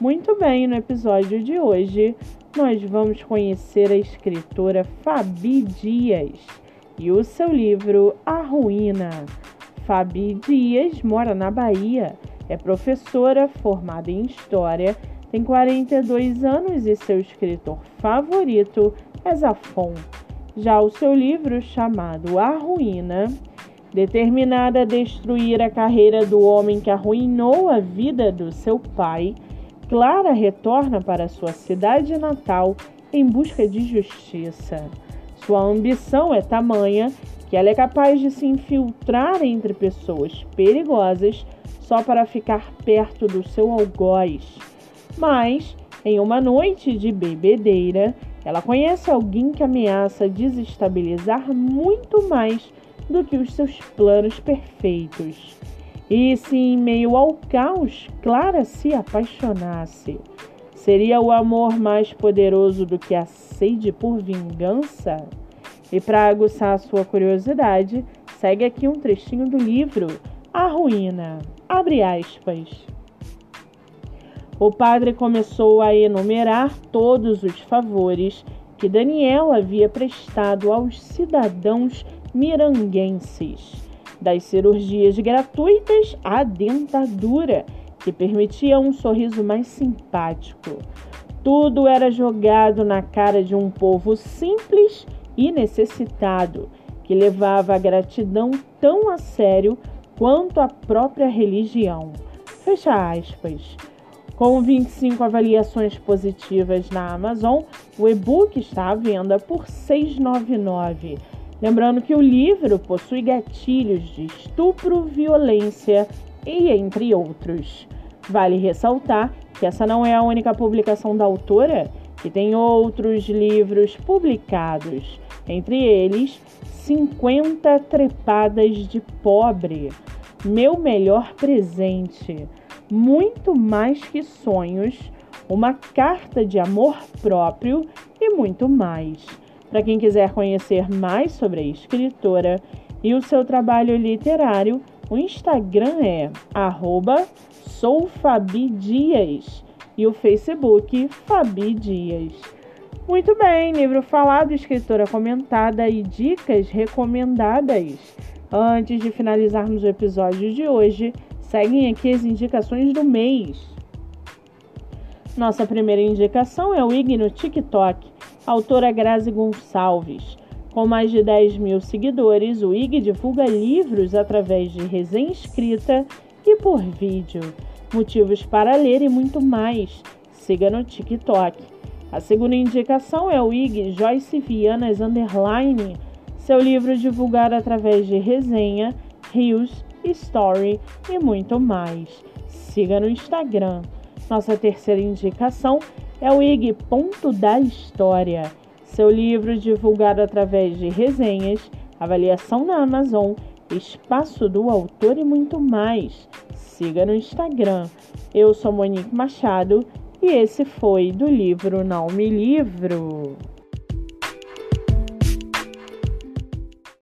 Muito bem, no episódio de hoje nós vamos conhecer a escritora Fabi Dias e o seu livro A Ruína. Fabi Dias mora na Bahia, é professora formada em História, tem 42 anos e seu escritor favorito é Zafon. Já o seu livro, chamado A Ruína, determinada a destruir a carreira do homem que arruinou a vida do seu pai, Clara retorna para sua cidade natal em busca de justiça. Sua ambição é tamanha que ela é capaz de se infiltrar entre pessoas perigosas só para ficar perto do seu algoz. Mas, em uma noite de bebedeira, ela conhece alguém que ameaça desestabilizar muito mais do que os seus planos perfeitos. E se em meio ao caos Clara se apaixonasse, seria o amor mais poderoso do que a sede por vingança? E para aguçar sua curiosidade, segue aqui um trechinho do livro A Ruína. Abre aspas. O padre começou a enumerar todos os favores que Daniel havia prestado aos cidadãos miranguenses, das cirurgias gratuitas à dentadura, que permitia um sorriso mais simpático. Tudo era jogado na cara de um povo simples e necessitado, que levava a gratidão tão a sério quanto a própria religião. Fecha aspas. Com 25 avaliações positivas na Amazon, o e-book está à venda por R$ 6,99. Lembrando que o livro possui gatilhos de estupro, violência e entre outros. Vale ressaltar que essa não é a única publicação da autora, que tem outros livros publicados, entre eles 50 Trepadas de Pobre, Meu Melhor Presente muito mais que sonhos, uma carta de amor próprio e muito mais. Para quem quiser conhecer mais sobre a escritora e o seu trabalho literário, o Instagram é soufabidias e o Facebook Fabi Dias. Muito bem, livro falado, escritora comentada e dicas recomendadas. Antes de finalizarmos o episódio de hoje, Seguem aqui as indicações do mês. Nossa primeira indicação é o IG no TikTok, autora Grazi Gonçalves. Com mais de 10 mil seguidores, o IG divulga livros através de resenha escrita e por vídeo, motivos para ler e muito mais. Siga no TikTok. A segunda indicação é o IG Joyce Vianas Underline, seu livro divulgado através de resenha, rios story e muito mais. Siga no Instagram. Nossa terceira indicação é o IG Ponto da História, seu livro divulgado através de resenhas, avaliação na Amazon, espaço do autor e muito mais. Siga no Instagram. Eu sou Monique Machado e esse foi do livro Não Me Livro.